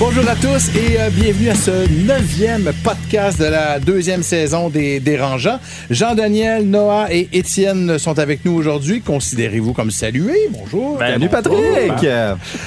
Bonjour à tous et euh, bienvenue à ce neuvième podcast de la deuxième saison des Dérangeants. Jean-Daniel, Noah et Étienne sont avec nous aujourd'hui. Considérez-vous comme salués. Bonjour. Salut Patrick.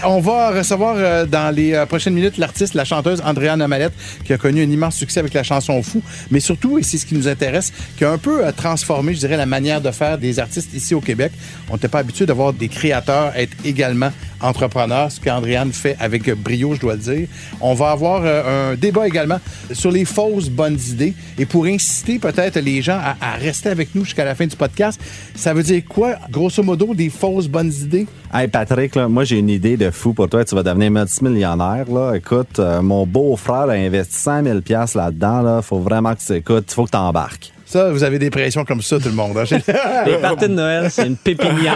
On va recevoir euh, dans les euh, prochaines minutes l'artiste, la chanteuse Andréane Amalette, qui a connu un immense succès avec la chanson Fou, mais surtout, et c'est ce qui nous intéresse, qui a un peu transformé, je dirais, la manière de faire des artistes ici au Québec. On n'était pas habitué de voir des créateurs être également entrepreneurs, ce qu'Andréane fait avec brio, je dois le dire. On va avoir euh, un débat également sur les fausses bonnes idées. Et pour inciter peut-être les gens à, rester avec nous jusqu'à la fin du podcast, ça veut dire quoi, grosso modo, des fausses bonnes idées? Hey Patrick, moi j'ai une idée de fou pour toi. Tu vas devenir multimillionnaire. Là. Écoute, euh, mon beau-frère a investi 100 000 piastres là-dedans. Là. Faut vraiment que tu écoutes. Faut que tu embarques. Ça, vous avez des pressions comme ça, tout le monde. hein? Les parties de Noël, c'est une pépinière.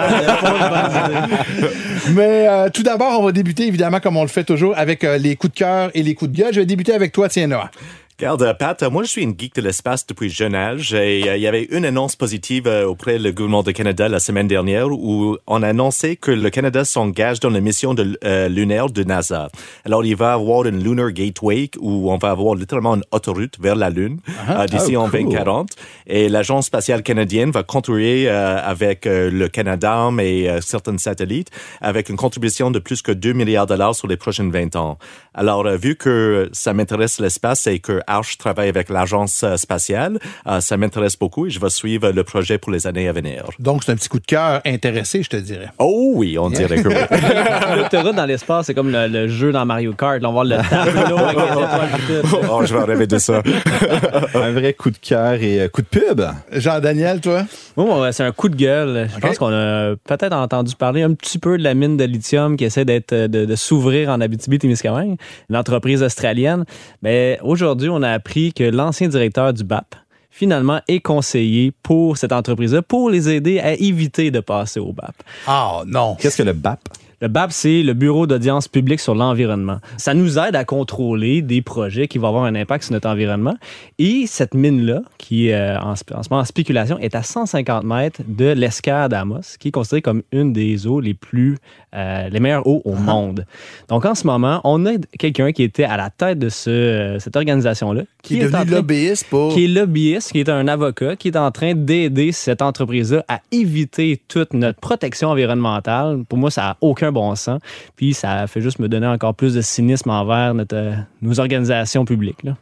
Mais euh, tout d'abord, on va débuter, évidemment, comme on le fait toujours, avec euh, les coups de cœur et les coups de gueule. Je vais débuter avec toi, tiens, Noah. Regarde, euh, Pat, moi je suis une geek de l'espace depuis jeune âge et euh, il y avait une annonce positive euh, auprès du gouvernement du Canada la semaine dernière où on a annoncé que le Canada s'engage dans la mission de, euh, lunaire de NASA. Alors il va avoir une Lunar Gateway où on va avoir littéralement une autoroute vers la Lune euh, d'ici Oh, en cool. 2040 et l'agence spatiale canadienne va contribuer avec le Canada et certains satellites avec une contribution de plus que 2 milliards de dollars sur les prochaines 20 ans. Alors euh, vu que ça m'intéresse l'espace et que Arch travaille avec l'agence euh, spatiale, euh, ça m'intéresse beaucoup et je vais suivre le projet pour les années à venir. Donc, c'est un petit coup de cœur intéressé, je te dirais. Oh oui, on dirait que oui. L'autoroute dans l'espace, c'est comme le, le jeu dans Mario Kart. Là, on va voir le tableau avec les étoiles et tout. oh, je vais rêver de ça. Un vrai coup de cœur et coup de pub. Jean-Daniel, toi? Ouais, c'est un coup de gueule. Je pense qu'on a peut-être entendu parler un petit peu de la mine de lithium qui essaie d'être de, de s'ouvrir en Abitibi-Témiscamingue, l'entreprise australienne. Mais aujourd'hui, on a appris que l'ancien directeur du BAP finalement est conseillé pour cette entreprise-là pour les aider à éviter de passer au BAP. Ah, non. Qu'est-ce que le BAP? Le BAP, c'est le Bureau d'audience publique sur l'environnement. Ça nous aide à contrôler des projets qui vont avoir un impact sur notre environnement. Et cette mine-là, qui est euh, en, ce moment en spéculation, est à 150 mètres de l'escade d'Amos, qui est considérée comme une des eaux les plus, euh, les meilleures eaux au monde. Donc en ce moment, on a quelqu'un qui était à la tête de ce, euh, cette organisation-là, Qui est en devenu train- lobbyiste pour... qui est lobbyiste, qui est un avocat, qui est en train d'aider cette entreprise-là à éviter toute notre protection environnementale. Pour moi, ça n'a aucun bon sens. Puis ça fait juste me donner encore plus de cynisme envers notre, euh, nos organisations publiques. là.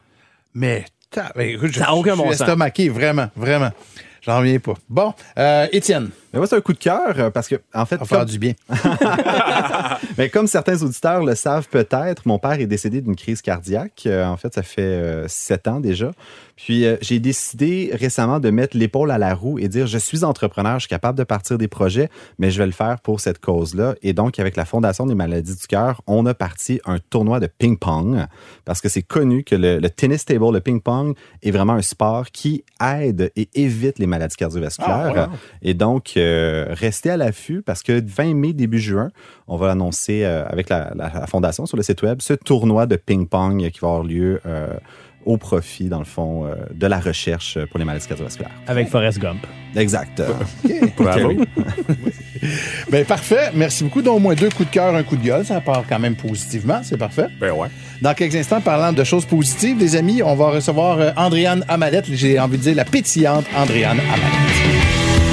Mais, ben, écoute, je, Ça aucun je bon suis sens. estomaqué, vraiment, vraiment. J'en reviens pas. Bon, euh, Étienne, Mais moi, c'est un coup de cœur euh, parce que, en fait, va faire comme, du bien. mais comme certains auditeurs le savent peut-être, mon père est décédé d'une crise cardiaque. Euh, en fait, ça fait euh, sept ans déjà. Puis, euh, j'ai décidé récemment de mettre l'épaule à la roue et dire, je suis entrepreneur, je suis capable de partir des projets, mais je vais le faire pour cette cause-là. Et donc, avec la Fondation des maladies du cœur, on a parti un tournoi de ping-pong parce que c'est connu que le, le tennis table, le ping-pong, est vraiment un sport qui aide et évite les maladies cardiovasculaires. Ah, wow. Et donc, euh, restez à l'affût parce que 20 mai, début juin, on va annoncer euh, avec la, la- la Fondation sur le site web ce tournoi de ping-pong qui va avoir lieu euh, au profit, dans le fond, euh, de la recherche pour les maladies cardiovasculaires. Avec Forrest Gump. Exact. Bravo. Ben, parfait. Merci beaucoup. Donc, au moins deux coups de cœur, un coup de gueule. Ça part quand même positivement. C'est parfait. Ben ouais. Dans quelques instants, parlant de choses positives, les amis, on va recevoir euh, Andréane Amalette. J'ai envie de dire la pétillante Andréane Amalette.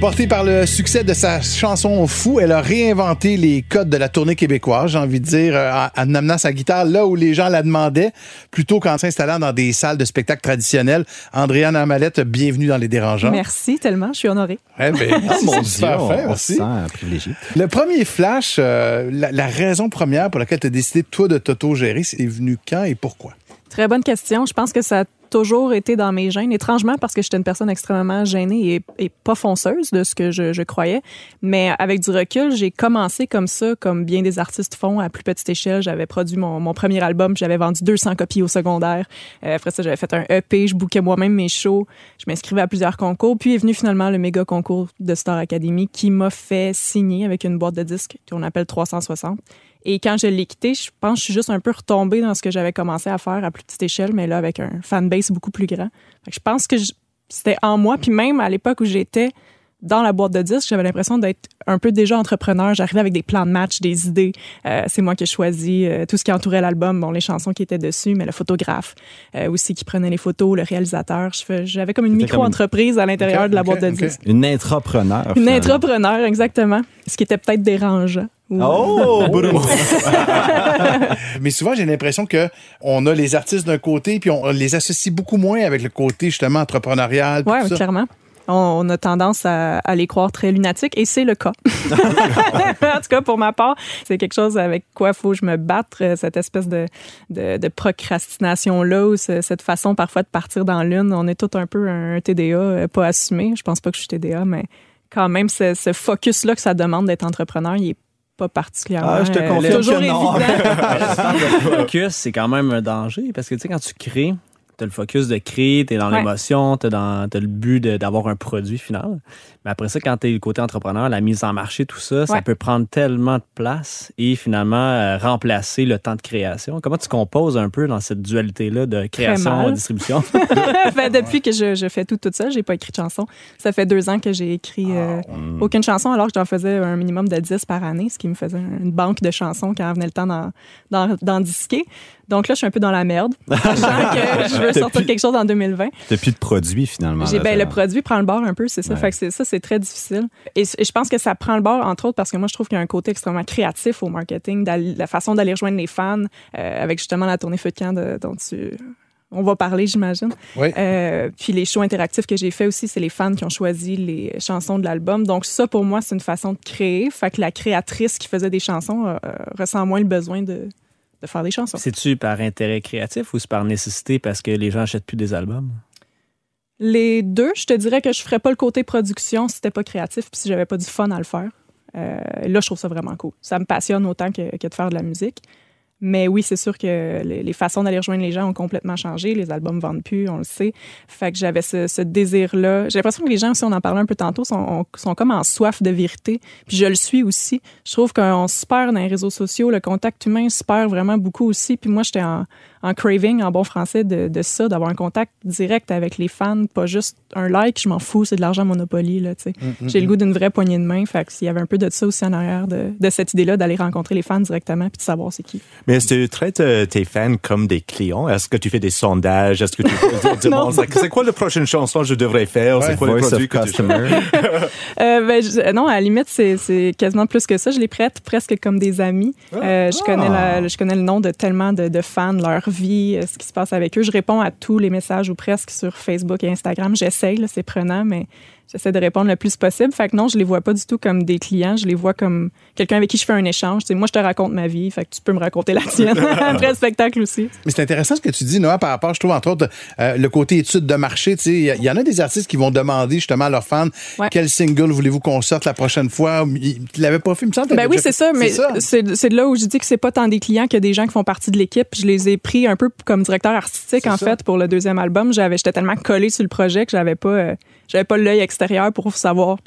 Portée par le succès de sa chanson Fou, elle a réinventé les codes de la tournée québécoise, j'ai envie de dire, euh, en amenant sa guitare là où les gens la demandaient, plutôt qu'en s'installant dans des salles de spectacle traditionnels. Andréane Amalette, bienvenue dans Les Dérangeants. Merci tellement, je suis honorée. Eh ben, Ah, mon c'est Dieu, super on, on se sent privilégié. Le premier flash, euh, la, la raison première pour laquelle tu as décidé, toi, de t'auto-gérer, c'est venu quand et pourquoi? Très bonne question. Je pense que ça a toujours été dans mes gènes, étrangement parce que j'étais une personne extrêmement gênée et, pas fonceuse de ce que je, croyais. Mais avec du recul, j'ai commencé comme ça, comme bien des artistes font à plus petite échelle. J'avais produit mon, premier album, j'avais vendu 200 copies au secondaire. Euh, après ça, j'avais fait un EP, je bookais moi-même mes shows, je m'inscrivais à plusieurs concours. Puis est venu finalement le méga concours de Star Academy qui m'a fait signer avec une boîte de disques qu'on appelle 360. Et quand je l'ai quitté, je pense que je suis juste un peu retombée dans ce que j'avais commencé à faire à plus petite échelle, mais là, avec un fanbase beaucoup plus grand. Fait que je pense que je- c'était en moi. Puis même à l'époque où j'étais dans la boîte de disques, j'avais l'impression d'être un peu déjà entrepreneur. J'arrivais avec des plans de match, des idées. Euh, c'est moi qui ai choisi euh, tout ce qui entourait l'album, bon, les chansons qui étaient dessus, mais le photographe euh, aussi qui prenait les photos, le réalisateur. J'avais comme une micro-entreprise à l'intérieur de la boîte de ok. disques. Une intrapreneur. Une finalement. entrepreneur, exactement. Ce qui était peut-être dérangeant. Oh, boum. Mais souvent, j'ai l'impression que on a les artistes d'un côté, puis on les associe beaucoup moins avec le côté, justement, entrepreneurial. Oui, ça. clairement. On, on a tendance à, à les croire très lunatiques et c'est le cas. en tout cas, pour ma part, c'est quelque chose avec quoi il faut que je me batte, euh, cette espèce de, de, de procrastination-là ou ce- cette façon parfois de partir dans l'une. On est tout un peu un TDA euh, pas assumé. Je pense pas que je suis TDA, mais quand même, ce, ce focus-là que ça demande d'être entrepreneur, il est pas particulièrement Ah, je te euh, confirme toujours que non. évident. le focus, c'est quand même un danger parce que tu sais, quand tu crées, tu as le focus de créer, tu es dans Ouais. l'émotion, tu as, le but d'avoir un produit final. Mais après ça, quand tu es le côté entrepreneur, la mise en marché, tout ça, ça peut prendre tellement de place et finalement euh, remplacer le temps de création. Comment tu composes un peu dans cette dualité-là de création et distribution? Fait, depuis que je, je fais tout toute seule, j'ai pas écrit de chanson. Ça fait deux ans que j'ai écrit euh, aucune chanson, alors que j'en faisais un minimum de 10 par année, ce qui me faisait une banque de chansons quand venait le temps d'en, disquer. Donc là, je suis un peu dans la merde. Sachant que je veux sortir quelque chose en 2020. T'as plus de produits, finalement. J'ai, là, ben, le produit prend le bord un peu, c'est ça. Ouais. Fait que c'est, ça, c'est très difficile. Et, et je pense que ça prend le bord, entre autres, parce que moi, je trouve qu'il y a un côté extrêmement créatif au marketing, la façon d'aller rejoindre les fans, euh, avec justement la tournée Feu de camp de- dont tu. On va parler, j'imagine. Oui. Euh, puis les shows interactifs que j'ai fait aussi, c'est les fans qui ont choisi les chansons de l'album. Donc ça, pour moi, c'est une façon de créer. Fait que la créatrice qui faisait des chansons euh, ressent moins le besoin de, de faire des chansons. C'est-tu par intérêt créatif ou c'est par nécessité parce que les gens achètent plus des albums? Les deux, je te dirais que je ferais pas le côté production si c'était pas créatif puis si j'avais pas du fun à le faire. Euh, là, je trouve ça vraiment cool. Ça me passionne autant que, que de faire de la musique. Mais oui, c'est sûr que les, les façons d'aller rejoindre les gens ont complètement changé. Les albums vendent plus, on le sait. Fait que j'avais ce, ce désir-là. J'ai l'impression que les gens aussi, on en parlait un peu tantôt, sont, sont comme en soif de vérité. Puis je le suis aussi. Je trouve qu'on se perd dans les réseaux sociaux. Le contact humain se perd vraiment beaucoup aussi. Puis moi, j'étais en, en craving, en bon français, de, de ça, d'avoir un contact direct avec les fans, pas juste un like, je m'en fous, c'est de l'argent Monopoly, là, tu sais. J'ai le goût d'une vraie poignée de main, fait que s'il y avait un peu de ça aussi en arrière, de, de cette idée-là, d'aller rencontrer les fans directement puis de savoir c'est qui. Mais est-ce que tu traites euh, tes fans comme des clients? Est-ce que tu fais des sondages? Est-ce que tu demandes? Like, c'est quoi la prochaine chanson que je devrais faire? Ouais. c'est quoi le Voice produit of que tu customer. Euh, ben, je- non, à la limite, c'est, c'est quasiment plus que ça. Je les prête presque comme des amis. Euh, je, connais la- je connais le nom de tellement de, de fans, leur vie, euh, ce qui se passe avec eux. Je réponds à tous les messages ou presque sur Facebook et Instagram. J'essaye, là, c'est prenant, mais j'essaie de répondre le plus possible. Fait que non, je les vois pas du tout comme des clients. Je les vois comme quelqu'un avec qui je fais un échange. Moi, je te raconte ma vie. Fait que tu peux me raconter la tienne après le spectacle aussi. Mais c'est intéressant ce que tu dis, Noah, par rapport, je trouve, entre autres, euh, le côté étude de marché. Tu sais, il y en a des artistes qui vont demander justement à leurs fans Ouais. quel single voulez-vous qu'on sorte la prochaine fois. Tu l'avais pas fait, il me semble. Ben oui, c'est ça, mais c'est là où je dis que c'est pas tant des clients que des gens qui font partie de l'équipe. Je les ai pris un peu comme directeur artistique en ça. fait pour le deuxième album. J'avais j'étais tellement collé sur le projet que j'avais pas euh, j'avais pas l'œil extérieur pour savoir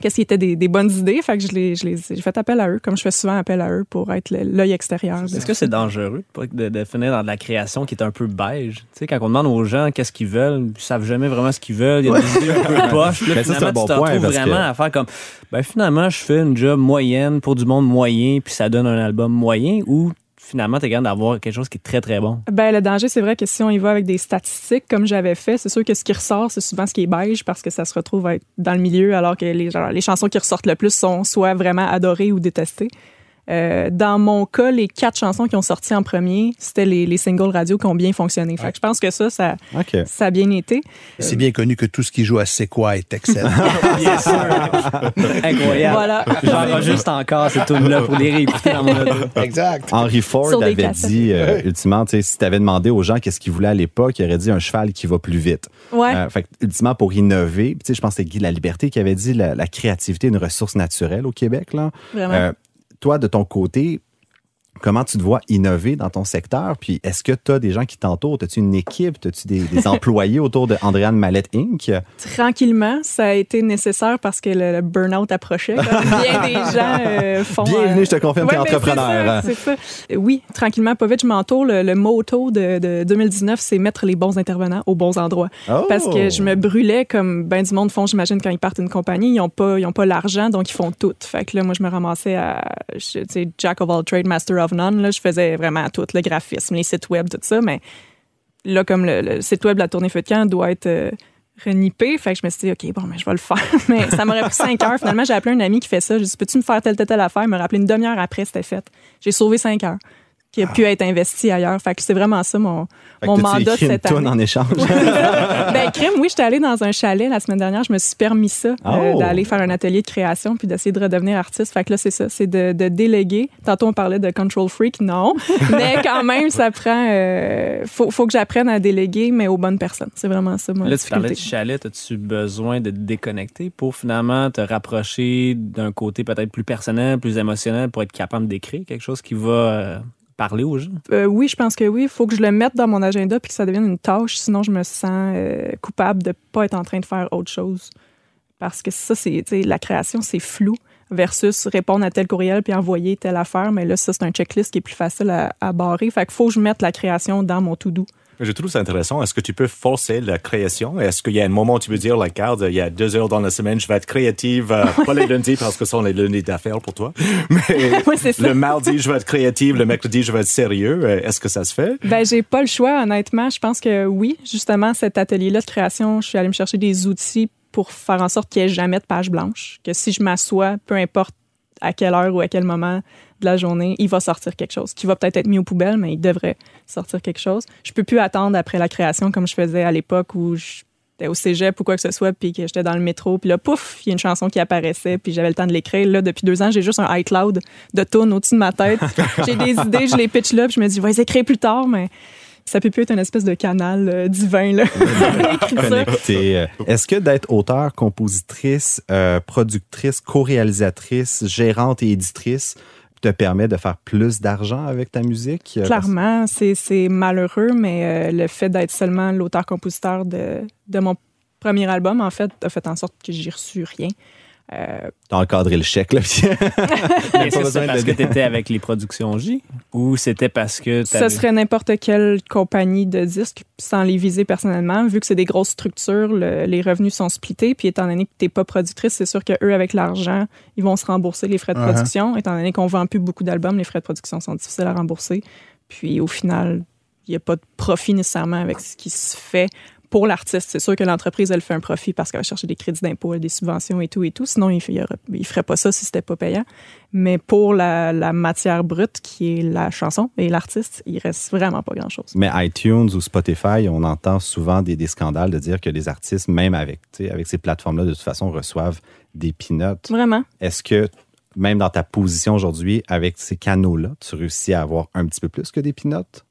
qu'est-ce qui était des, des bonnes idées. Fait que je les je les j'ai fait appel à eux comme je fais souvent appel à eux pour être l'œil extérieur. Est-ce que ça. c'est dangereux de, finir dans de la création qui est un peu beige? Tu sais, quand on demande aux gens qu'est-ce qu'ils veulent, ils savent jamais vraiment ce qu'ils veulent. Il y a des idées un peu poches. Là, Mais ça, c'est finalement, un bon tu te point, retrouves parce vraiment que- à faire comme, ben finalement, je fais une job moyenne pour du monde moyen, puis ça donne un album moyen, ou finalement, tu es capable d'avoir quelque chose qui est très, très bon. Ben, le danger, c'est vrai que si on y va avec des statistiques, comme j'avais fait, c'est sûr que ce qui ressort, c'est souvent ce qui est beige parce que ça se retrouve dans le milieu, alors que les, les chansons qui ressortent le plus sont soit vraiment adorées ou détestées. Euh, dans mon cas, les quatre chansons qui ont sorti en premier, c'était les, les singles radio qui ont bien fonctionné. Fait que je pense que ça, ça, ça a bien été. C'est bien connu que tout ce qui joue à C'est quoi est excellent. Bien sûr. Incroyable. Voilà. J'enregistre encore ces tunes-là pour les réécouter dans mon auto. exact. Henry Ford Sur avait dit, euh, ultimement, si tu avais demandé aux gens qu'est-ce qu'ils voulaient à l'époque, il aurait dit un cheval qui va plus vite. Ouais. Euh, fait que, ultimement, pour innover, je pense que c'est Guy La Liberté qui avait dit la, la créativité est une ressource naturelle au Québec. Là. Vraiment. Toi, de ton côté, comment tu te vois innover dans ton secteur? Puis est-ce que tu as des gens qui t'entourent? As-tu une équipe? As-tu des, des employés autour de Andréane Mallette Inc? Tranquillement, ça a été nécessaire parce que le, le burn-out approchait. bien des gens euh, font. Bienvenue, euh, je te confirme, Ouais, t'es mais entrepreneur. Ça, ça. Oui, tranquillement, pas vite, je m'entoure. Le, le motto de, de 2019, c'est mettre les bons intervenants aux bons endroits. Oh! Parce que je me brûlais comme ben du monde font, j'imagine, quand ils partent d'une compagnie. Ils n'ont pas, ils ont pas l'argent, donc ils font tout. Fait que là, moi, je me ramassais à, je- tu Jack of all trades, master of Là, je faisais vraiment tout, le graphisme, les sites web, tout ça. Mais là, comme le, le site web de la tournée Feu de camp doit être euh, renippé, fait que je me suis dit, OK, bon, mais je vais le faire. mais ça m'aurait pris cinq heures. Finalement, j'ai appelé un ami qui fait ça. J'ai dit, peux-tu me faire telle, telle, telle affaire? Il m'a rappelé une demi-heure après, c'était fait. J'ai sauvé cinq heures qui a pu être investi ailleurs. Fait que c'est vraiment ça mon, Fait mon mandat de écrit une cette toune année. en échange? ben, crime, oui, j'étais allée dans un chalet la semaine dernière. Je me suis permis ça, euh, Oh! d'aller faire un atelier de création puis d'essayer de redevenir artiste. Fait que là, c'est ça, c'est de, de déléguer. Tantôt, on parlait de control freak, non. mais quand même, ça prend. euh, faut, faut que j'apprenne à déléguer, mais aux bonnes personnes. C'est vraiment ça, moi. Là, la tu parlais de difficulté. chalet. As-tu besoin de te déconnecter pour finalement te rapprocher d'un côté peut-être plus personnel, plus émotionnel pour être capable d'écrire quelque chose qui va euh, parler aux gens? Euh, oui, je pense que oui. Il faut que je le mette dans mon agenda puis que ça devienne une tâche. Sinon, je me sens euh, coupable de pas être en train de faire autre chose. Parce que ça, c'est, la création, c'est flou versus répondre à tel courriel puis envoyer telle affaire. Mais là, ça, c'est un checklist qui est plus facile à, à barrer. Fait qu'il faut que je mette la création dans mon to-do. Je trouve ça intéressant. Est-ce que tu peux forcer la création? Est-ce qu'il y a un moment où tu peux dire, la garde, il y a deux heures dans la semaine, je vais être créative, euh, pas les lundis parce que ce sont les lundis d'affaires pour toi, mais Oui, le mardi, je vais être créative, le mercredi, je vais être sérieux. Euh, Est-ce que ça se fait? Ben, j'ai pas le choix, honnêtement. Je pense que oui. Justement, cet atelier-là de création, je suis allée me chercher des outils pour faire en sorte qu'il n'y ait jamais de page blanche. Que si je m'assois, peu importe à quelle heure ou à quel moment de la journée, il va sortir quelque chose qui va peut-être être mis aux poubelles, mais il devrait sortir quelque chose. Je peux plus attendre après la création comme je faisais à l'époque où j'étais au cégep ou quoi que ce soit, puis que j'étais dans le métro, puis là, pouf, il y a une chanson qui apparaissait, puis j'avais le temps de l'écrire. Là, depuis deux ans, j'ai juste un iCloud de tunes au-dessus de ma tête. j'ai des idées, je les pitch là, puis je me dis, je vais les écrire plus tard, mais ça peut plus être une espèce de canal euh, divin, là. Euh, Est-ce que d'être auteur, compositrice, euh, productrice, co-réalisatrice, gérante et éditrice te permet de faire plus d'argent avec ta musique? Clairement, c'est c'est malheureux, mais euh, le fait d'être seulement l'auteur-compositeur de, de mon premier album, en fait, a fait en sorte que j'ai reçu rien. Euh, T'as encadré le chèque, là. puis- Est-ce pas que besoin c'était parce de- que tu étais avec les productions J ou c'était parce que ça t'avais- serait n'importe quelle compagnie de disques, sans les viser personnellement. Vu que c'est des grosses structures, le- les revenus sont splittés. Puis étant donné que tu n'es pas productrice, c'est sûr qu'eux, avec l'argent, ils vont se rembourser les frais de Uh-huh. production. Étant donné qu'on vend plus beaucoup d'albums, les frais de production sont difficiles à rembourser. Puis au final, il n'y a pas de profit nécessairement avec ce qui se fait pour l'artiste. C'est sûr que l'entreprise, elle fait un profit parce qu'elle va chercher des crédits d'impôt, des subventions et tout et tout. Sinon, il ne ferait pas ça si c'était pas payant. Mais pour la, la matière brute, qui est la chanson et l'artiste, il reste vraiment pas grand-chose. Mais iTunes ou Spotify, on entend souvent des, des scandales de dire que les artistes, même avec, ces plateformes-là, de toute façon, reçoivent des peanuts. Vraiment. Est-ce que, même dans ta position aujourd'hui, avec ces canaux-là, tu réussis à avoir un petit peu plus que des peanuts?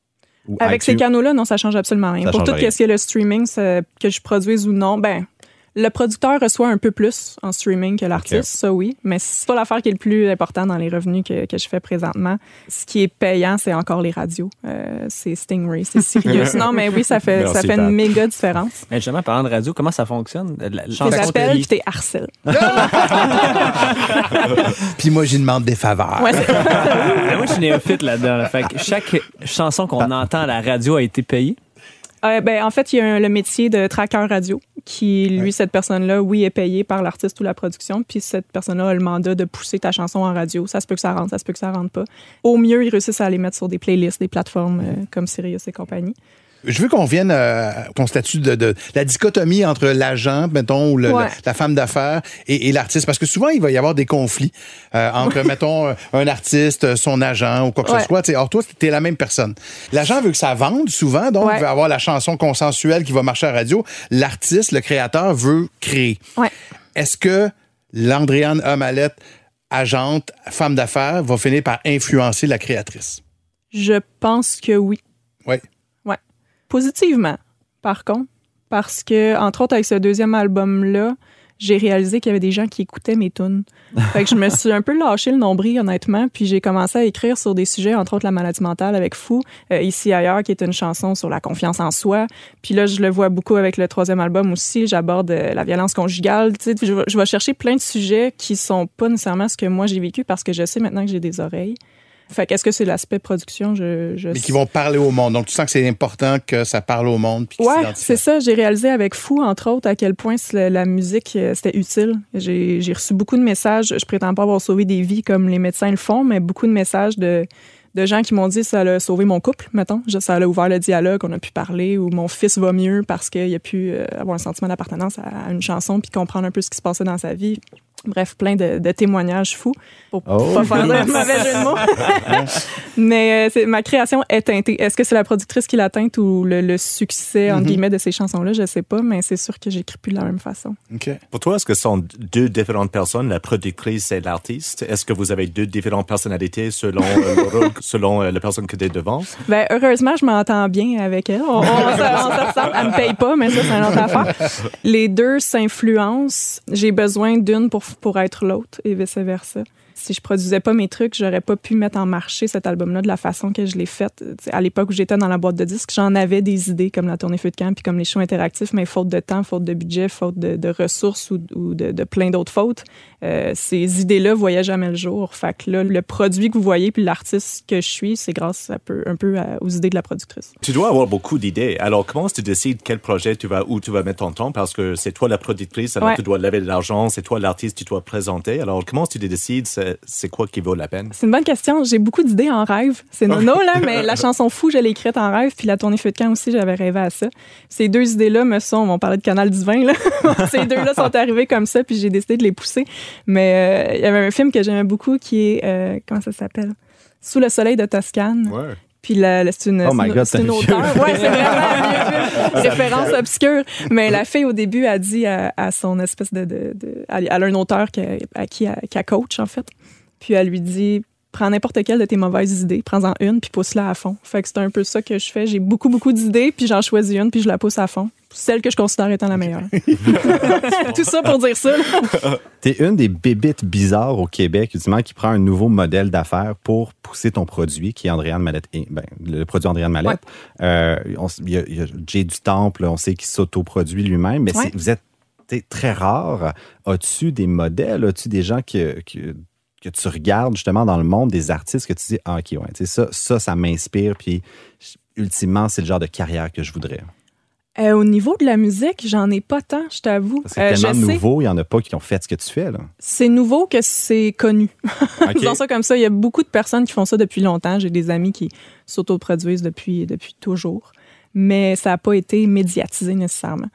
Ou Avec ces canaux-là, non, ça change absolument rien. Ça Pour tout rien. ce qui est le streaming, que je produise ou non, ben, le producteur reçoit un peu plus en streaming que l'artiste, ça oui, mais c'est pas l'affaire qui est le plus important dans les revenus que, que je fais présentement. Ce qui est payant, c'est encore les radios. Euh, c'est Stingray, c'est Sirius. non, mais oui, ça fait, Merci, ça fait Pat. une méga différence. Mais justement, parlant de radio, comment ça fonctionne? La Tu chanson appelles qui- puis t'es harcèle. Puis moi, j'y demande des faveurs. Ouais, moi, je suis néophyte là-dedans. là. Fait que chaque chanson qu'on entend à la radio a été payée. Euh, ben, en fait, il y a un- le métier de tracker radio qui, lui, cette personne-là, oui, est payée par l'artiste ou la production, puis cette personne-là a le mandat de pousser ta chanson en radio. Ça se peut que ça rentre, ça se peut que ça rentre pas. Au mieux, ils réussissent à les mettre sur des playlists, des plateformes euh, comme Sirius et compagnie. Je veux qu'on vienne euh, au statut de, de, la dichotomie entre l'agent, mettons, ou le, Ouais. la, la femme d'affaires et, et l'artiste. Parce que souvent, il va y avoir des conflits euh, entre, mettons, euh, un artiste, son agent ou quoi que Ouais. ce soit. T'sais, or, toi, t'es la même personne. L'agent veut que ça vende souvent, donc il veut avoir la chanson consensuelle qui va marcher à la radio. L'artiste, le créateur, veut créer. Est-ce que l'Andréane Amalette, agente, femme d'affaires, va finir par influencer la créatrice? Je pense que oui. Oui. Positivement, par contre, parce que, entre autres, avec ce deuxième album-là, j'ai réalisé qu'il y avait des gens qui écoutaient mes tunes. Fait que je me suis un peu lâché le nombril, honnêtement, puis j'ai commencé à écrire sur des sujets, entre autres la maladie mentale avec Fou, euh, Ici ailleurs, qui est une chanson sur la confiance en soi. Puis là, je le vois beaucoup avec le troisième album aussi. J'aborde euh, la violence conjugale. Tu sais, je, je vais chercher plein de sujets qui sont pas nécessairement ce que moi j'ai vécu parce que je sais maintenant que j'ai des oreilles. Fait qu'est-ce que c'est l'aspect production? Je, je Mais qui vont parler au monde. Donc, tu sens que c'est important que ça parle au monde. puis Ouais, c'est ça. J'ai réalisé avec Fou, entre autres, à quel point la, musique, euh, c'était utile. J'ai reçu beaucoup de messages. Je prétends pas avoir sauvé des vies comme les médecins le font, mais beaucoup de messages de, de gens qui m'ont dit ça a sauvé mon couple, mettons. Ça a ouvert le dialogue, on a pu parler, ou mon fils va mieux parce qu'il a pu euh, avoir un sentiment d'appartenance à une chanson puis comprendre un peu ce qui se passait dans sa vie. Bref, plein de, de témoignages fous pour Oh. pas faire de mauvais jeu de mots. Mais euh, c'est- ma création est teintée. Est-ce que c'est la productrice qui l'a teinte ou le, le succès, entre guillemets, de ces chansons-là? Je sais pas, mais c'est sûr que j'écris plus de la même façon. OK. Pour toi, est-ce que ce sont deux différentes personnes, la productrice et l'artiste? Est-ce que vous avez deux différentes personnalités selon euh, le rôle, selon euh, la personne que tu es devant? Ben, heureusement, je m'entends bien avec elle. On, on, se- on se ressemble. Elle me paye pas, mais ça, c'est une autre affaire. Les deux s'influencent. J'ai besoin d'une pour, pour être l'autre et vice-versa. Si je produisais pas mes trucs, j'aurais pas pu mettre en marché cet album-là de la façon que je l'ai fait. Tu sais, À l'époque où j'étais dans la boîte de disques, j'en avais des idées comme la tournée feu de camp puis comme les shows interactifs, mais faute de temps, faute de budget, faute de, ressources ou, ou de, de plein d'autres fautes, euh, ces idées-là voyaient jamais le jour. Fait que là, le produit que vous voyez puis l'artiste que je suis, c'est grâce un peu, un peu à- aux idées de la productrice. Tu dois avoir beaucoup d'idées. Alors, comment tu décides quel projet tu vas, où tu vas mettre ton temps? Parce que c'est toi la productrice, alors Ouais. tu dois lever de l'argent, c'est toi l'artiste, tu dois présenter. Alors, comment tu décides c'est quoi qui vaut la peine? C'est une bonne question. J'ai beaucoup d'idées en rêve. C'est nono, là, mais la chanson Fou, je l'ai écrite en rêve. Puis la tournée Feu de camp aussi, j'avais rêvé à ça. Ces deux idées-là me sont, on parlait de Canal Divin, là. Ces deux-là sont arrivées comme ça, puis j'ai décidé de les pousser. Mais euh, il y avait un film que j'aimais beaucoup qui est, euh, comment ça s'appelle? Sous le soleil de Toscane. Ouais. Puis la- la- c'est une, Oh my une- God, c'est c'est une un auteure. Ouais, c'est vraiment un. Référence obscure. Mais la fille, au début, a dit à, à son espèce de. a un auteur qui a- à qui elle, qui elle coach, en fait. Puis elle lui dit prends n'importe quelle de tes mauvaises idées, prends-en une, puis pousse-la à fond. Fait que c'est un peu ça que je fais. J'ai beaucoup, beaucoup d'idées, puis j'en choisis une, puis je la pousse à fond. Celle que je considère étant la meilleure. Tout ça pour dire ça. T'es une des bébites bizarres au Québec, justement, qui prend un nouveau modèle d'affaires pour pousser ton produit, qui est Andréane Mallette. Ben, le produit Andréane Mallette. Euh, on s- Il y, a- il y a Jay du Temple, on sait qu'il s'autoproduit lui-même, mais Ouais. vous êtes t'es très rare. As-tu des modèles? As-tu des gens que, tu regardes justement dans le monde, des artistes que tu dis, ah, OK, ouais, ça, ça, ça m'inspire, puis ultimement, c'est le genre de carrière que je voudrais. Euh, au niveau de la musique, j'en ai pas tant, je t'avoue. Que Euh, tellement nouveau, il n'y en a pas qui ont fait ce que tu fais. Là. c'est nouveau que c'est connu. OK. Disons ça comme ça. Il y a beaucoup de personnes qui font ça depuis longtemps. J'ai des amis qui s'autoproduisent depuis, depuis toujours. Mais ça n'a pas été médiatisé nécessairement.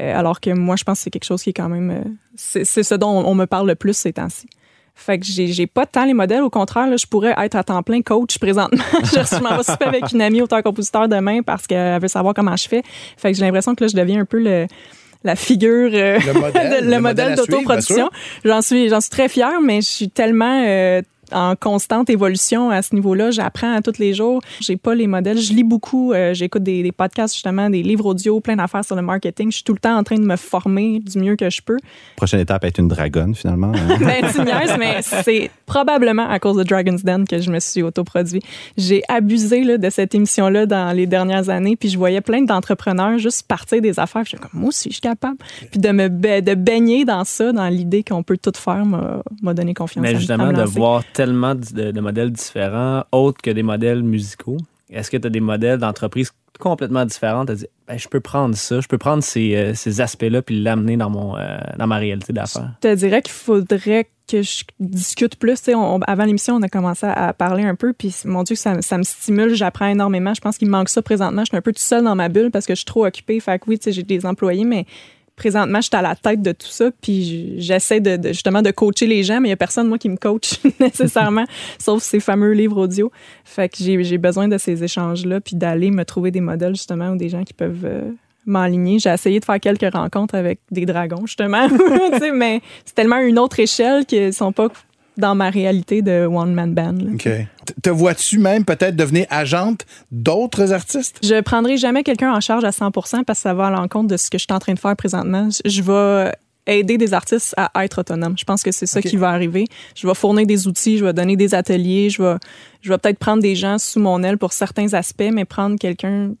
Euh, alors que moi, je pense que c'est quelque chose qui est quand même. c'est c'est ce dont on, on me parle le plus ces temps-ci. Fait que j'ai pas tant les modèles. Au contraire, là, je pourrais être à temps plein coach présentement. je m'en vais souper avec une amie auteur-compositeur demain parce qu'elle veut savoir comment je fais. Fait que j'ai l'impression que là, je deviens un peu le, la figure, euh, Le modèle, d'autoproduction. J'en suis, j'en suis très fière, mais je suis tellement euh, en constante évolution à ce niveau-là. J'apprends à tous les jours. J'ai pas les modèles. Je lis beaucoup. euh, J'écoute des, des podcasts, justement, des livres audio, plein d'affaires sur le marketing. Je suis tout le temps en train de me former du mieux que je peux. Prochaine étape, être une dragonne, finalement. hein? Ben, tu niaises, mais c'est probablement à cause de Dragon's Den que je me suis autoproduit. J'ai abusé là, de cette émission-là dans les dernières années, puis je voyais plein d'entrepreneurs juste partir des affaires. Je suis comme, moi aussi, je suis capable. Puis de me ba- de baigner dans ça, dans l'idée qu'on peut tout faire, m'a donné confiance. Mais à justement, me de voir tellement de, modèles différents, autres que des modèles musicaux, est-ce que tu as des modèles d'entreprise complètement différente. Elle dit, ben, je peux prendre ça, je peux prendre ces, euh, ces aspects-là puis l'amener dans, euh, dans ma réalité d'affaires. Je te dirais qu'il faudrait que je discute plus. Tu sais, on- avant l'émission, on a commencé à parler un peu, puis mon Dieu, ça, ça me stimule, j'apprends énormément. Je pense qu'il me manque ça présentement. Je suis un peu tout seul dans ma bulle parce que je suis trop occupée. Fait que oui, tu j'ai des employés, mais présentement, je suis à la tête de tout ça, puis j'essaie de, justement de coacher les gens, mais il y a personne, moi, qui me coach nécessairement, sauf ces fameux livres audio. Fait que j'ai besoin de ces échanges-là, puis d'aller me trouver des modèles, justement, ou des gens qui peuvent euh, m'aligner. J'ai essayé de faire quelques rencontres avec des dragons, justement, mais c'est tellement une autre échelle qu'ils sont pas dans ma réalité de one-man band. là. OK. Te vois-tu même peut-être devenir agente d'autres artistes? Je prendrai jamais quelqu'un en charge à 100 parce que ça va à l'encontre de ce que je suis en train de faire présentement. Je- vais aider des artistes à être autonomes. Je pense que c'est ça qui va arriver. Je vais fournir des outils, je vais donner des ateliers, je vais, je vais peut-être prendre des gens sous mon aile pour certains aspects, mais prendre quelqu'un.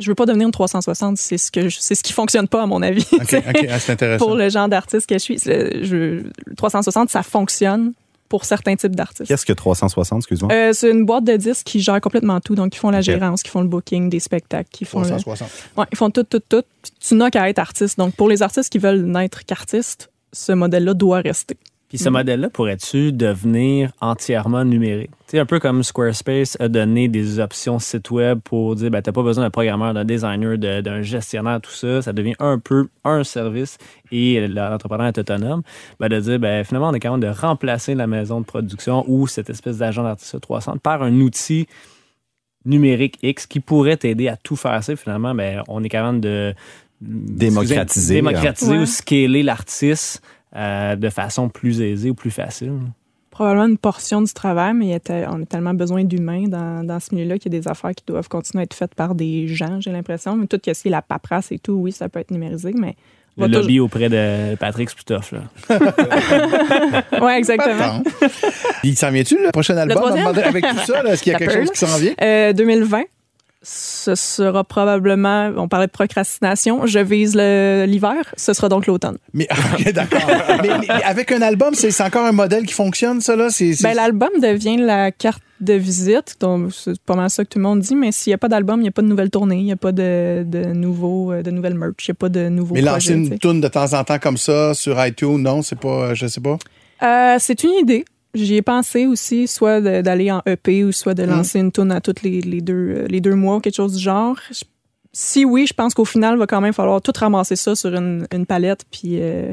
Je veux pas devenir une 360, c'est ce que c'est ce qui fonctionne pas à mon avis. OK, OK, ah, c'est intéressant. pour le genre d'artiste que je suis. Je- le 360, ça fonctionne pour certains types d'artistes. Qu'est-ce que 360, excuse-moi? Euh, c'est une boîte de disques qui gère complètement tout. Donc, ils font la gérance, qui font le booking des spectacles, qui font le- 360. Ouais, ils font tout, tout, tout. Tu n'as qu'à être artiste. Donc, pour les artistes qui veulent n'être qu'artistes, ce modèle-là doit rester. Puis ce modèle-là pourrait-tu devenir entièrement numérique? Sais, un peu comme Squarespace a donné des options site web pour dire, ben, t'as pas besoin d'un programmeur, d'un designer, de- d'un gestionnaire, tout ça. Ça devient un peu un service et l'entrepreneur est autonome. Ben, de dire, ben, finalement, on est capable de remplacer la maison de production ou cette espèce d'agent d'artiste 300 par un outil numérique X qui pourrait t'aider à tout faire ça. Finalement, ben, on est capable de Démocratiser, démocratiser hein. ou scaler l'artiste euh, de façon plus aisée ou plus facile. Probablement une portion du travail, mais on a tellement besoin d'humains dans, dans ce milieu-là qu'il y a des affaires qui doivent continuer à être faites par des gens, j'ai l'impression. Mais tout ce qui est la paperasse et tout, oui, ça peut être numérisé, mais. Le lobby auprès de Patrick, c'est plus tough. Là. Ouais, exactement. Il s'en vient-tu, le prochain album? Avec tout ça, est-ce qu'il y a quelque chose qui s'en vient? Euh, 2020, ce sera probablement, on parlait de procrastination, je vise l'hiver, ce sera donc l'automne. Mais, d'accord. mais, mais avec un album, c'est encore un modèle qui fonctionne, ça, là? C'est, Ben, l'album devient la carte de visite, donc c'est pas mal ça que tout le monde dit, mais s'il n'y a pas d'album, il n'y a pas de nouvelle tournée, il n'y a pas de, de, nouveaux, euh, de nouvelles merch, il n'y a pas de nouveaux mais lancer une tune de temps en temps comme ça sur iTunes, non, c'est pas, je sais pas. Euh, c'est une idée. J'y ai pensé aussi, soit d'aller en EP ou soit de Mm. lancer une tune à tous les, les deux, euh, les deux mois, quelque chose du genre. Je- si oui, je pense qu'au final, il va quand même falloir tout ramasser ça sur une, une palette puis euh,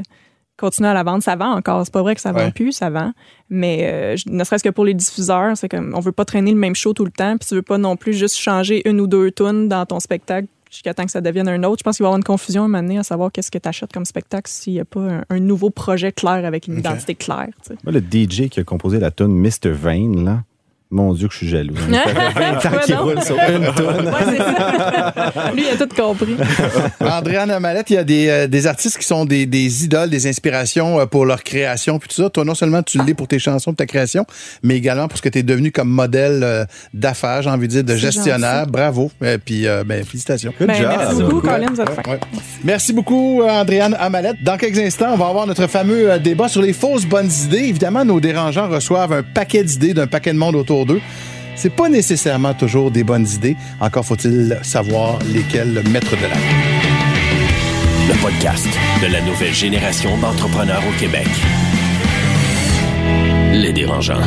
continuer à la vendre. Ça vend encore. C'est pas vrai que ça vend Ouais. plus, ça vend. Mais euh, ne serait-ce que pour les diffuseurs, c'est comme on veut pas traîner le même show tout le temps, puis tu veux pas non plus juste changer une ou deux tunes dans ton spectacle jusqu'à temps que ça devienne un autre. Je pense qu'il va y avoir une confusion à un moment donné à savoir qu'est-ce que tu achètes comme spectacle s'il n'y a pas un, un nouveau projet clair avec une identité claire. tu sais. Moi, le DJ qui a composé la tune Mr. Vane, là, mon Dieu que je suis jaloux. Ça fait 20 ans Ouais, qu'il non. roule sur une tune. Ouais, c'est ça. Lui, il a tout compris. Andréane Mallette, il y a des, euh, des artistes qui sont des, des idoles, des inspirations euh, pour leur création, puis tout ça. Toi, non seulement tu l'es pour tes chansons, pour ta création, mais également pour ce que tu es devenu comme modèle euh, d'affaires, j'ai envie de dire, de gestionnaire. Bravo. Et puis, euh, ben, félicitations. Good Ben, job. merci beaucoup, Colin, vous êtes fin. Ouais. Merci beaucoup, Andréane Amalette. Dans quelques instants, on va avoir notre fameux débat sur les fausses bonnes idées. Évidemment, nos dérangeants reçoivent un paquet d'idées d'un paquet de monde autour d'eux. C'est pas nécessairement toujours des bonnes idées. Encore faut-il savoir lesquelles mettre de l'avant. Le podcast de la nouvelle génération d'entrepreneurs au Québec. Les dérangeants.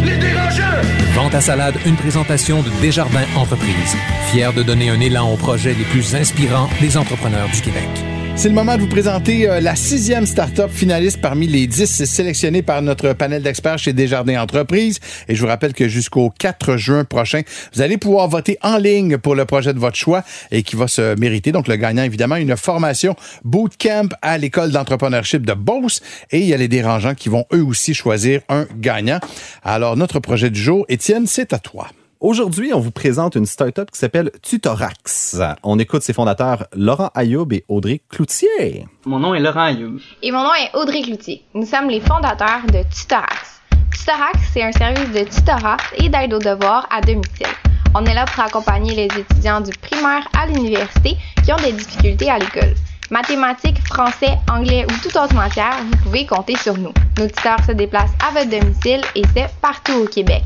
Vente à salade, une présentation de Desjardins Entreprises, fier de donner un élan aux projets les plus inspirants des entrepreneurs du Québec. C'est le moment de vous présenter euh, la sixième start-up finaliste parmi les dix sélectionnés par notre panel d'experts chez Desjardins Entreprises. Et je vous rappelle que jusqu'au 4 juin prochain, vous allez pouvoir voter en ligne pour le projet de votre choix et qui va se mériter. Donc, le gagnant, évidemment, une formation bootcamp à l'école d'entrepreneurship de Beauce. Et il y a les dérangeants qui vont eux aussi choisir un gagnant. Alors, notre projet du jour, Étienne, c'est à toi. Aujourd'hui, on vous présente une start-up qui s'appelle Tutorax. On écoute ses fondateurs Laurent Ayoub et Audrey Cloutier. Mon nom est Laurent Ayoub. Et mon nom est Audrey Cloutier. Nous sommes les fondateurs de Tutorax. Tutorax, c'est un service de tutorat et d'aide aux devoirs à domicile. On est là pour accompagner les étudiants du primaire à l'université qui ont des difficultés à l'école. Mathématiques, français, anglais ou toute autre matière, vous pouvez compter sur nous. Nos tuteurs se déplacent à votre domicile et c'est partout au Québec.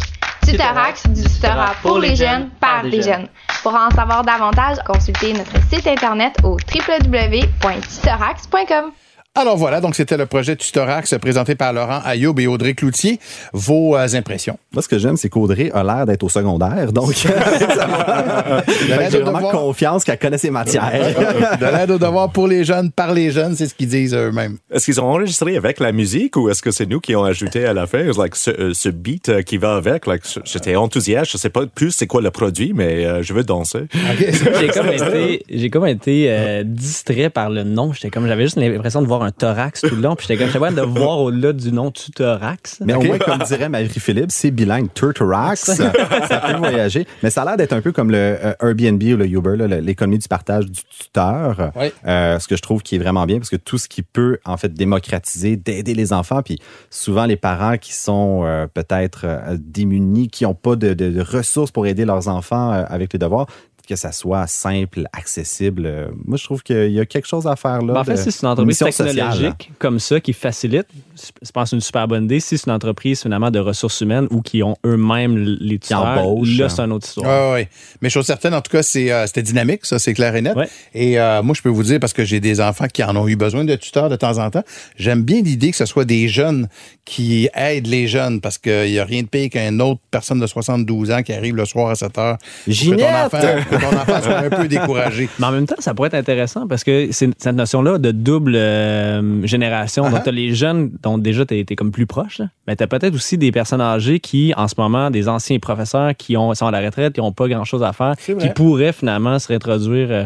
Tutorax, du tutorat pour les jeunes, par des jeunes. Pour en savoir davantage, consultez notre site internet au www.tutorax.com. Alors voilà, donc c'était le projet Tutorax présenté par Laurent Ayoub et Audrey Cloutier. Vos euh, impressions? Moi, ce que j'aime, c'est qu'Audrey a l'air d'être au secondaire. Donc, j'ai vraiment confiance qu'elle connaît ses matières. de l'aide au devoir pour les jeunes, par les jeunes, c'est ce qu'ils disent eux-mêmes. Est-ce qu'ils ont enregistré avec la musique ou est-ce que c'est nous qui ont ajouté à la fin like, ce, euh, ce beat euh, qui va avec? Like, J'étais enthousiaste. Je sais pas plus c'est quoi le produit, mais euh, je veux danser. j'ai comme été, comme été euh, distrait par le nom. J'étais comme, j'avais juste l'impression de voir un thorax tout le long. Puis j'étais comme, j'avais de voir au-delà du nom du thorax. Mais au moins, comme dirait Marie-Philippe, c'est bilingue. Turtorax, ça peut voyager. Mais ça a l'air d'être un peu comme le euh, Airbnb ou le Uber, l'économie du partage du tuteur. Oui. Euh, ce que je trouve qui est vraiment bien parce que tout ce qui peut, en fait, démocratiser, d'aider les enfants. Puis souvent, les parents qui sont euh, peut-être euh, démunis, qui n'ont pas de, de, de, ressources pour aider leurs enfants euh, avec les devoirs, que ça soit simple, accessible. Euh, Moi, je trouve qu'il y a quelque chose à faire là. Ben en fait, si c'est une entreprise technologique sociale. comme ça qui facilite, je pense que c'est une super bonne idée. Si c'est une entreprise finalement de ressources humaines ou qui ont eux-mêmes les tuteurs, là, c'est une autre histoire. Ah, oui, mais chose certaine, en tout cas, c'est, euh, c'était dynamique, ça, c'est clair et net. Ouais. Et euh, moi, je peux vous dire, parce que j'ai des enfants qui en ont eu besoin de tuteurs de temps en temps, j'aime bien l'idée que ce soit des jeunes qui aident les jeunes, parce qu'il n'y a rien de pire qu'une autre personne de 72 ans qui arrive le soir à 7 heures. Ginette! ton enfant soit un peu découragé. Mais en même temps, ça pourrait être intéressant parce que c'est cette notion-là de double euh, génération. Uh-huh. Donc, tu as les jeunes dont déjà tu es, comme plus proche, là. mais tu as peut-être aussi des personnes âgées qui, en ce moment, des anciens professeurs qui ont, sont à la retraite, qui n'ont pas grand-chose à faire, qui pourraient finalement se réintroduire euh,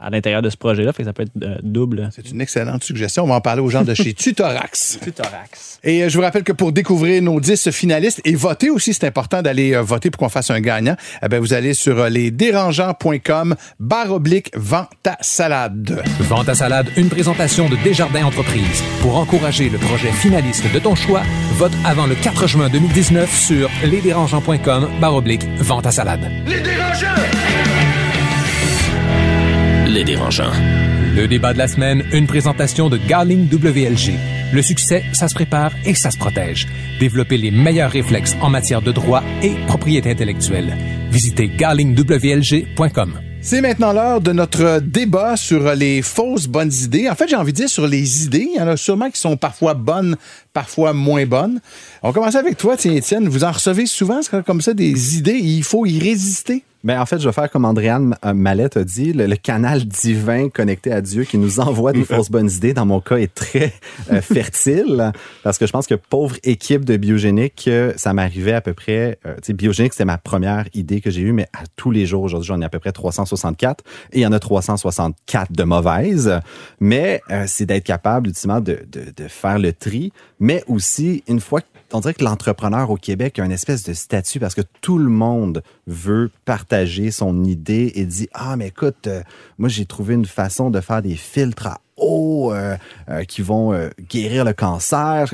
à l'intérieur de ce projet-là. Fait que ça peut être euh, double. C'est une excellente suggestion. On va en parler aux gens de chez Tutorax. Tutorax. Et euh, je vous rappelle que pour découvrir nos 10 finalistes et voter aussi, c'est important d'aller euh, voter pour qu'on fasse un gagnant. Eh ben, vous allez sur euh, lesdérangeants.com barre oblique vente à salade. Vente à salade, une présentation de Desjardins Entreprises. Pour encourager le projet finaliste de ton choix, vote avant le 4 juin 2019 sur lesdérangeants.com barre oblique vente à salade. Les dérangeants! Les dérangeants. Le débat de la semaine, une présentation de Garling WLG. Le succès, ça se prépare et ça se protège. Développer les meilleurs réflexes en matière de droit et propriété intellectuelle. Visitez garlingwlg.com. C'est maintenant l'heure de notre débat sur les fausses bonnes idées. En fait, j'ai envie de dire sur les idées. Il y en a sûrement qui sont parfois bonnes, parfois moins bonnes. On va commencer avec toi, tiens, Étienne. Vous en recevez souvent comme ça des idées et il faut y résister. Ben, en fait, je vais faire comme Andréane Mallette a dit, le, le, canal divin connecté à Dieu qui nous envoie des fausses bonnes idées, dans mon cas, est très euh, fertile. Parce que je pense que pauvre équipe de biogénique, euh, ça m'arrivait à peu près, euh, tu sais, biogénique, c'était ma première idée que j'ai eue, mais à tous les jours, aujourd'hui, j'en ai à peu près 364 et il y en a 364 de mauvaises. Mais euh, c'est d'être capable, ultimement, de, de, de faire le tri, mais aussi, une fois que on dirait que l'entrepreneur au Québec a une espèce de statut parce que tout le monde veut partager son idée et dit ah mais écoute euh, moi j'ai trouvé une façon de faire des filtres à euh, euh, qui vont euh, guérir le cancer.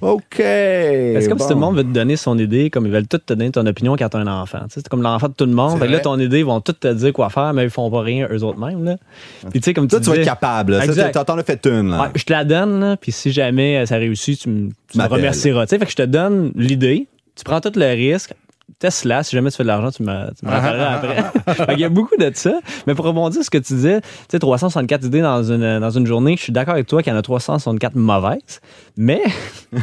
OK. C'est comme bon. si tout le monde veut te donner son idée, comme ils veulent tout te donner ton opinion quand t'as un enfant. C'est comme l'enfant de tout le monde. Fait là, ton idée, ils vont tout te dire quoi faire, mais ils font pas rien eux autres mêmes. Là. Puis tu sais, comme tu Toi, tu vas être capable. T'en as fait une. Là. Ouais, je te la donne, là, puis si jamais ça réussit, tu, me- remercieras. Fait que je te donne l'idée, tu prends tout le risque, teste-la. Si jamais tu fais de l'argent, tu me, me rappelleras après. Qu'il y a beaucoup de ça. Mais pour rebondir ce que tu disais, tu sais, 364 idées dans une, dans une journée, je suis d'accord avec toi qu'il y en a 364 mauvaises, mais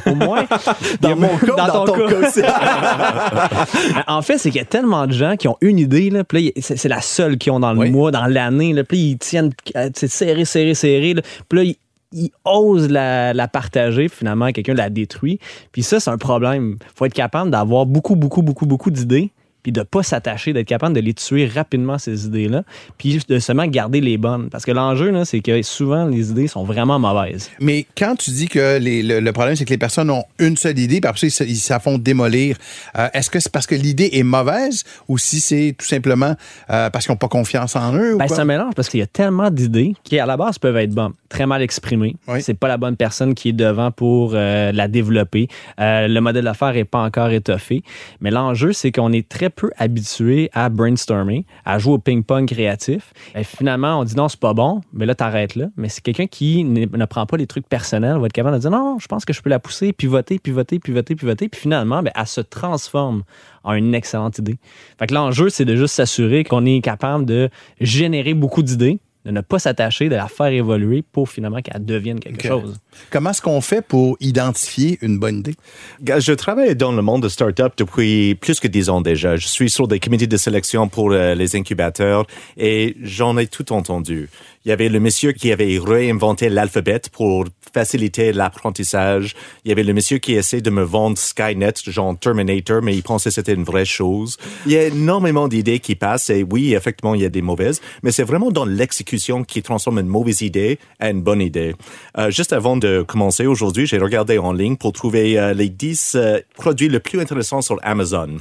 au moins... Dans mon cas, dans, ton cas, aussi. en fait, c'est qu'il y a tellement de gens qui ont une idée, là, puis là, c'est c'est la seule qu'ils ont dans le Oui. mois, dans l'année, là, puis ils tiennent euh, tu sais, serré, serré, serré, là, puis là, ils osent la, partager, finalement, quelqu'un la détruit. Puis ça, c'est un problème. faut être capable d'avoir beaucoup, beaucoup, beaucoup, beaucoup d'idées, puis de pas s'attacher, d'être capable de les tuer rapidement, ces idées-là, puis de seulement garder les bonnes. Parce que l'enjeu, c'est que souvent, les idées sont vraiment mauvaises. Mais quand tu dis que les- le, le problème, c'est que les personnes ont une seule idée, puis après ils se, ils se la font démolir, euh, est-ce que c'est parce que l'idée est mauvaise ou si c'est tout simplement euh, parce qu'ils n'ont pas confiance en eux? Ben, c'est un mélange parce qu'il y a tellement d'idées qui, à la base, peuvent être bonnes, très mal exprimées. Oui. C'est pas la bonne personne qui est devant pour euh, la développer. Le modèle d'affaires est pas encore étoffé. Mais l'enjeu, c'est qu'on est très peu habitué à brainstormer, à jouer au ping-pong créatif. Et finalement, on dit non, c'est pas bon, mais là, t'arrêtes là. Mais c'est quelqu'un qui ne, prend pas les trucs personnels, va être capable de dire non, je pense que je peux la pousser, pivoter, pivoter, pivoter, pivoter. Puis finalement, ben, elle se transforme en une excellente idée. Fait que l'enjeu, c'est de juste s'assurer qu'on est capable de générer beaucoup d'idées, de ne pas s'attacher, de la faire évoluer pour finalement qu'elle devienne quelque chose. Comment est-ce qu'on fait pour identifier une bonne idée? Je travaille dans le monde de start-up depuis plus que dix ans déjà. Je suis sur des comités de sélection pour euh, les incubateurs et j'en ai tout entendu. Il y avait le monsieur qui avait réinventé l'alphabet pour faciliter l'apprentissage. Il y avait le monsieur qui essaie de me vendre Skynet, genre Terminator, mais il pensait que c'était une vraie chose. Il y a énormément d'idées qui passent et oui, effectivement, il y a des mauvaises, mais c'est vraiment dans l'exécution qui transforme une mauvaise idée à une bonne idée. Euh, juste avant de commencer aujourd'hui, j'ai regardé en ligne pour trouver euh, les 10 euh, produits les plus intéressants sur Amazon.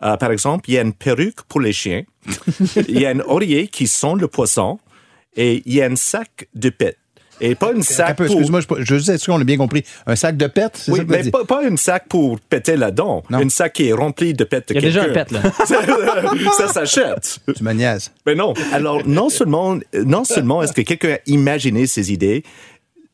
Par exemple, il y a une perruque pour les chiens, il y a un oreiller qui sent le poisson et il y a un sac de pet. Et pas une Un sac peu, pour... Excuse-moi, je, je veux juste être sûr qu'on a bien compris? Un sac de pète, c'est Oui, ça mais pas, pas une sac pour péter la dent. Non. Une sac qui est remplie de pets de Il y a déjà un quelqu'un. pet, là. ça s'achète. Tu me niaises. Mais non. Alors, non seulement, non seulement est-ce que quelqu'un a imaginé ces idées,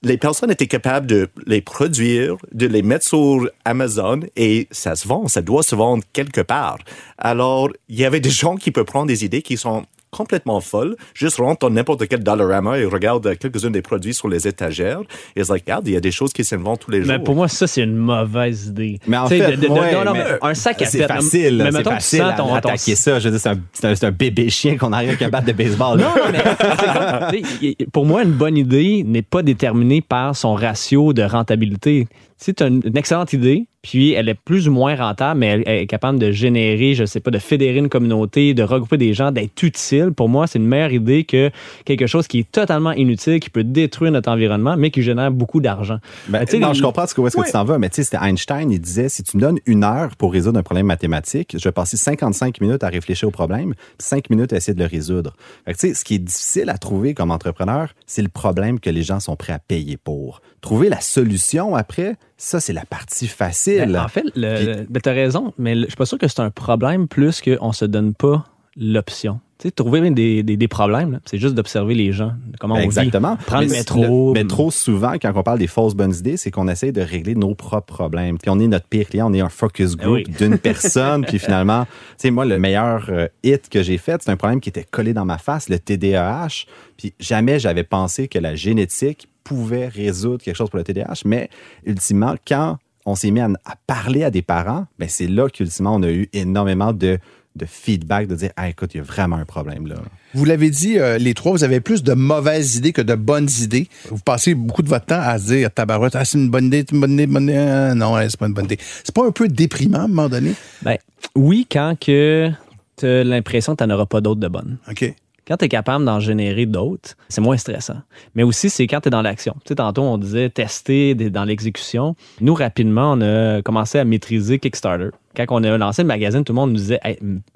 les personnes étaient capables de les produire, de les mettre sur Amazon et ça se vend, ça doit se vendre quelque part. Alors, il y avait des gens qui peuvent prendre des idées qui sont complètement folles, juste rentrent dans n'importe quel Dollarama et regardent quelques-uns des produits sur les étagères et ils disent, regarde, il y a des choses qui s'inventent tous les jours. Mais pour moi, ça, c'est une mauvaise idée. Mais en fait, de- de- de- ouais, non, non, mais un sac à c'est facile. Mais mettons que tu facile sens ton, ton- attaquer ça. Je veux dire, c'est un, bébé chien qu'on arrive avec un bat de baseball. Non, non, mais comme- pour moi, une bonne idée n'est pas déterminée par son ratio de rentabilité. As une, une excellente idée, puis elle est plus ou moins rentable, mais elle, elle est capable de générer, je sais pas, de fédérer une communauté, de regrouper des gens, d'être utile, pour moi, c'est une meilleure idée que quelque chose qui est totalement inutile, qui peut détruire notre environnement, mais qui génère beaucoup d'argent. Ben, Ben, tu sais, non, je comprends ce que, où est-ce que tu t'en vas, mais tu sais, c'était Einstein, il disait, si tu me donnes une heure pour résoudre un problème mathématique, je vais passer 55 minutes à réfléchir au problème, puis 5 minutes à essayer de le résoudre. Fait que, tu sais, ce qui est difficile à trouver comme entrepreneur, c'est le problème que les gens sont prêts à payer pour. Trouver la solution après, ça, c'est la partie facile. Ben, en fait, le, Puis- le- ben, t'as raison, mais le- je suis pas sûr que c'est un problème plus qu'on se donne pas l'option. Tu sais, trouver des, des, des problèmes, c'est juste d'observer les gens, comment Ben, on Exactement. vit. Prendre le Mais métro. Mais trop souvent, quand on parle des fausses bonnes idées, c'est qu'on essaie de régler nos propres problèmes. Puis on est notre pire client, on est un focus group oui. d'une personne. puis finalement, tu sais, moi, le meilleur euh, hit que j'ai fait, c'est un problème qui était collé dans ma face, le TDAH. Puis jamais j'avais pensé que la génétique pouvait résoudre quelque chose pour le TDAH. Mais ultimement, quand on s'est mis à, à parler à des parents, ben c'est là qu'ultimement, on a eu énormément de, de feedback, de dire, ah, écoute, il y a vraiment un problème là. Vous l'avez dit, euh, les trois, vous avez plus de mauvaises idées que de bonnes idées. Vous passez beaucoup de votre temps à se dire, tabarouette, ah, c'est une bonne idée, c'est une bonne idée, bonne idée. Ah, non, c'est pas une bonne idée. C'est pas un peu déprimant à un moment donné? Ben, oui, quand que tu as l'impression que tu n'en auras pas d'autres de bonnes. OK. Quand tu es capable d'en générer d'autres, c'est moins stressant. Mais aussi, c'est quand tu es dans l'action. Tu sais, tantôt, on disait tester dans l'exécution. Nous, rapidement, on a commencé à maîtriser Kickstarter. Quand on a lancé le magazine, tout le monde nous disait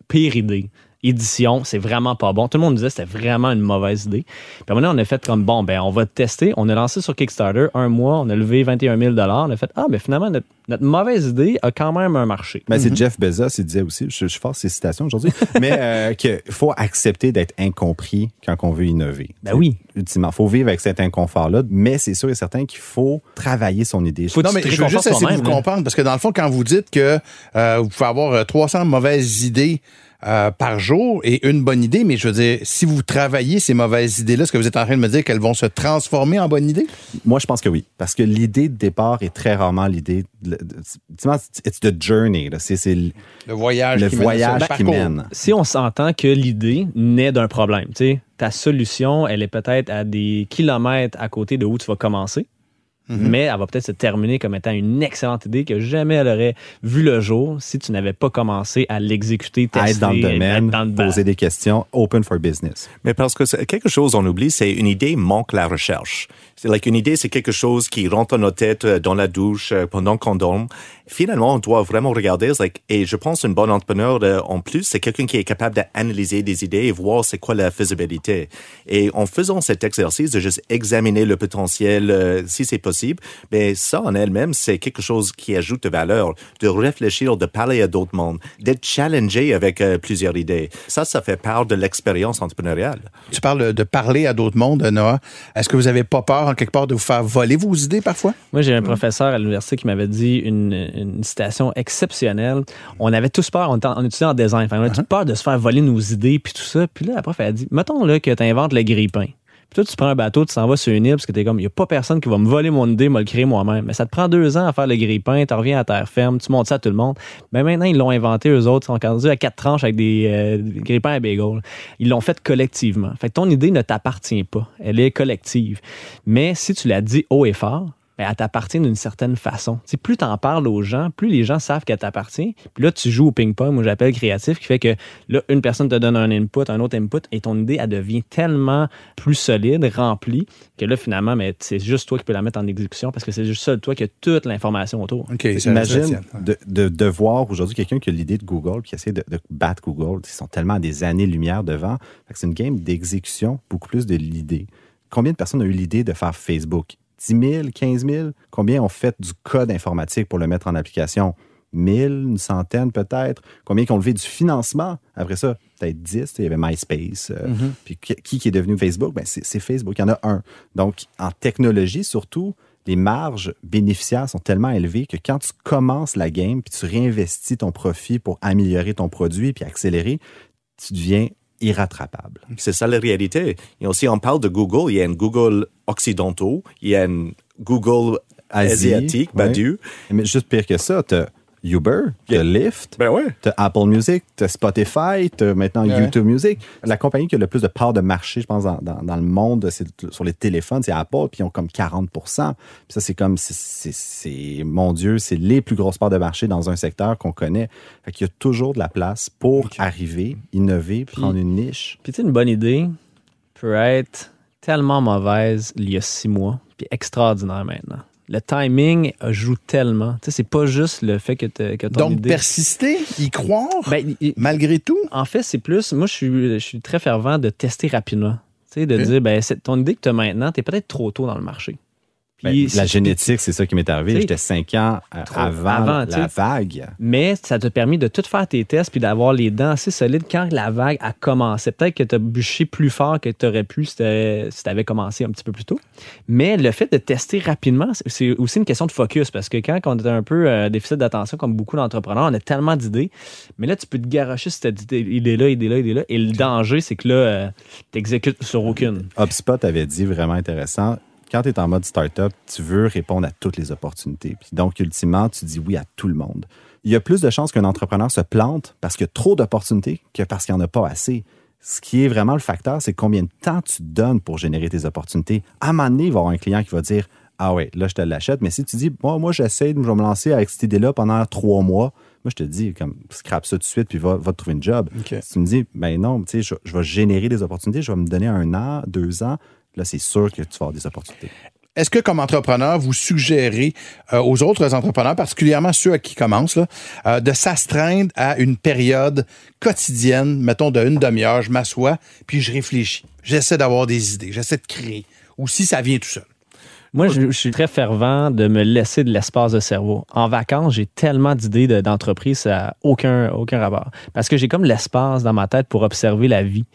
pire idée. Édition, c'est vraiment pas bon. Tout le monde nous disait que c'était vraiment une mauvaise idée. Puis maintenant, on a fait comme bon, ben, on va tester. On a lancé sur Kickstarter un mois, on a levé 21 000 On a fait Ah, ben finalement, notre, notre mauvaise idée a quand même un marché. Ben, C'est Jeff Bezos, il disait aussi, je, je force ses citations aujourd'hui, mais euh, qu'il faut accepter d'être incompris quand on veut innover. Ben oui. Ultimement, il faut vivre avec cet inconfort-là, mais c'est sûr et certain qu'il faut travailler son idée. Faut- Non, mais je veux juste essayer de vous comprendre, parce que dans le fond, quand vous dites que euh, vous pouvez avoir euh, 300 mauvaises idées euh, par jour et une bonne idée, mais je veux dire, si vous travaillez ces mauvaises idées-là, est-ce que vous êtes en train de me dire qu'elles vont se transformer en bonnes idées? Moi, je pense que oui, parce que l'idée de départ est très rarement l'idée. it's the journey. C'est c'est le voyage le qui mène voyage le qui mène. si on s'entend que l'idée naît d'un problème, tu sais, ta solution, elle est peut-être à des kilomètres à côté de où tu vas commencer, mais elle va peut-être se terminer comme étant une excellente idée que jamais elle aurait vu le jour si tu n'avais pas commencé à l'exécuter, À tester, être dans le domaine, dans le poser des questions, open for business. Mais parce que quelque chose on oublie, c'est une idée manque la recherche. C'est like une idée, c'est quelque chose qui rentre dans notre tête euh, dans la douche euh, pendant qu'on dorme. Finalement, on doit vraiment regarder. Like, et je pense un bon entrepreneur euh, en plus, c'est quelqu'un qui est capable d'analyser des idées et voir c'est quoi la faisabilité. Et en faisant cet exercice de juste examiner le potentiel, si c'est possible possible. Mais ça, en elle-même, c'est quelque chose qui ajoute de valeur, de réfléchir, de parler à d'autres mondes, d'être challengé avec euh, plusieurs idées. Ça, ça fait part de l'expérience entrepreneuriale. Tu parles de parler à d'autres mondes, Noah. Est-ce que vous avez pas peur, en quelque part, de vous faire voler vos idées parfois? Moi, j'ai un professeur à l'université qui m'avait dit une, une citation exceptionnelle. On avait tous peur, on, était en, on étudiait en design, on avait tous peur de se faire voler nos idées puis tout ça. Puis là, la prof, elle a dit, mettons là, que tu inventes le grille-pain. Puis toi, tu prends un bateau, tu t'en vas sur une île parce que t'es comme, il n'y a pas personne qui va me voler mon idée, me le créer moi-même. Mais ça te prend deux ans à faire le grille-pain, tu reviens à terre ferme, tu montes ça à tout le monde. Mais maintenant, ils l'ont inventé, eux autres, ils sont rendus à quatre tranches avec des, euh, des grille-pains à bagel. Ils l'ont fait collectivement. Fait que ton idée ne t'appartient pas. Elle est collective. Mais si tu la dis haut et fort, ben, elle t'appartient d'une certaine façon. Plus tu en parles aux gens, plus les gens savent qu'elle t'appartient. Puis là, tu joues au ping-pong, moi j'appelle créatif, qui fait que là, une personne te donne un input, un autre input, et ton idée, elle devient tellement plus solide, remplie, que là, finalement, mais c'est juste toi qui peux la mettre en exécution parce que c'est juste seul toi qui as toute l'information autour. OK, Imagine de, de, de voir aujourd'hui quelqu'un qui a l'idée de Google, qui essaie de, de battre Google. Ils sont tellement à des années-lumière devant. C'est une game d'exécution, beaucoup plus de l'idée. Combien de personnes ont eu l'idée de faire Facebook? 10 000, 15 000? Combien ont fait du code informatique pour le mettre en application? 1000, une centaine peut-être? Combien qui ont levé du financement? Après ça, peut-être 10. tu sais, Il y avait MySpace. euh, Puis qui, est devenu Facebook? Ben, c'est c'est Facebook. Il y en a un. Donc, en technologie, surtout, les marges bénéficiaires sont tellement élevées que quand tu commences la game puis tu réinvestis ton profit pour améliorer ton produit puis accélérer, tu deviens irrattrapable. C'est ça la réalité. Et aussi, on parle de Google. Il y a un Google occidentaux, il y a un Google Asie, asiatique. Badu. Mais juste pire que ça, tu Uber, Yeah. Lyft, Ben ouais. Apple Music, Spotify, maintenant Ouais. YouTube Music. La compagnie qui a le plus de part de marché, je pense, dans, dans- dans le monde, c'est sur les téléphones, c'est Apple, puis ils ont comme 40 Puis ça, c'est comme, c'est- mon Dieu, c'est les plus grosses parts de marché dans un secteur qu'on connaît. Fait qu'il y a toujours de la place pour arriver, innover, prendre une niche. Puis tu une bonne idée peut être tellement mauvaise il y a six mois, puis extraordinaire maintenant. Le timing joue tellement. Tu sais, c'est pas juste le fait que, t'as- que ton Donc, idée... persister, y croire, Ben, malgré tout? en fait, c'est plus. Moi, je suis, je suis très fervent de tester rapidement. Tu sais, de dire, ben, ton idée que tu as maintenant, tu es peut-être trop tôt dans le marché. Ben, la génétique, c'est ça qui m'est arrivé. Tu J'étais cinq ans euh, avant, avant, tu la vague. Mais ça t'a permis de tout faire tes tests puis d'avoir les dents assez solides quand la vague a commencé. Peut-être que tu as bûché plus fort que tu aurais pu si tu avais commencé un petit peu plus tôt. Mais le fait de tester rapidement, c'est- aussi une question de focus parce que quand on est un peu euh, déficit d'attention, comme beaucoup d'entrepreneurs, on a tellement d'idées. Mais là, tu peux te garocher cette idée- idée-là, idée-là, idée-là. Et le danger, c'est que là, tu n'exécutes sur aucune. HubSpot avait dit vraiment intéressant. Quand tu es en mode startup, tu veux répondre à toutes les opportunités. Puis donc, ultimement, tu dis oui à tout le monde. Il y a plus de chances qu'un entrepreneur se plante parce qu'il y a trop d'opportunités que parce qu'il n'y en a pas assez. Ce qui est vraiment le facteur, c'est combien de temps tu donnes pour générer tes opportunités. À un moment donné, il va y avoir un client qui va dire Ah ouais, là, je te l'achète. Mais si tu dis Moi, moi j'essaie, je vais me lancer avec cette idée-là pendant trois mois, moi, je te dis, comme, scrape ça tout de suite, puis va, va te trouver une job. Si tu me dis, ben non, tu sais, je, je vais générer des opportunités, je vais me donner un an, deux ans, là, c'est sûr que tu vas avoir des opportunités. Est-ce que, comme entrepreneur, vous suggérez euh, aux autres entrepreneurs, particulièrement ceux à qui commencent, là, euh, de s'astreindre à une période quotidienne, mettons de une demi-heure, je m'assois, puis je réfléchis. J'essaie d'avoir des idées, j'essaie de créer. Ou si ça vient tout seul. Moi, je, je suis très fervent de me laisser de l'espace de cerveau. En vacances, j'ai tellement d'idées de- d'entreprise, ça n'a aucun, aucun rapport. Parce que j'ai comme l'espace dans ma tête pour observer la vie.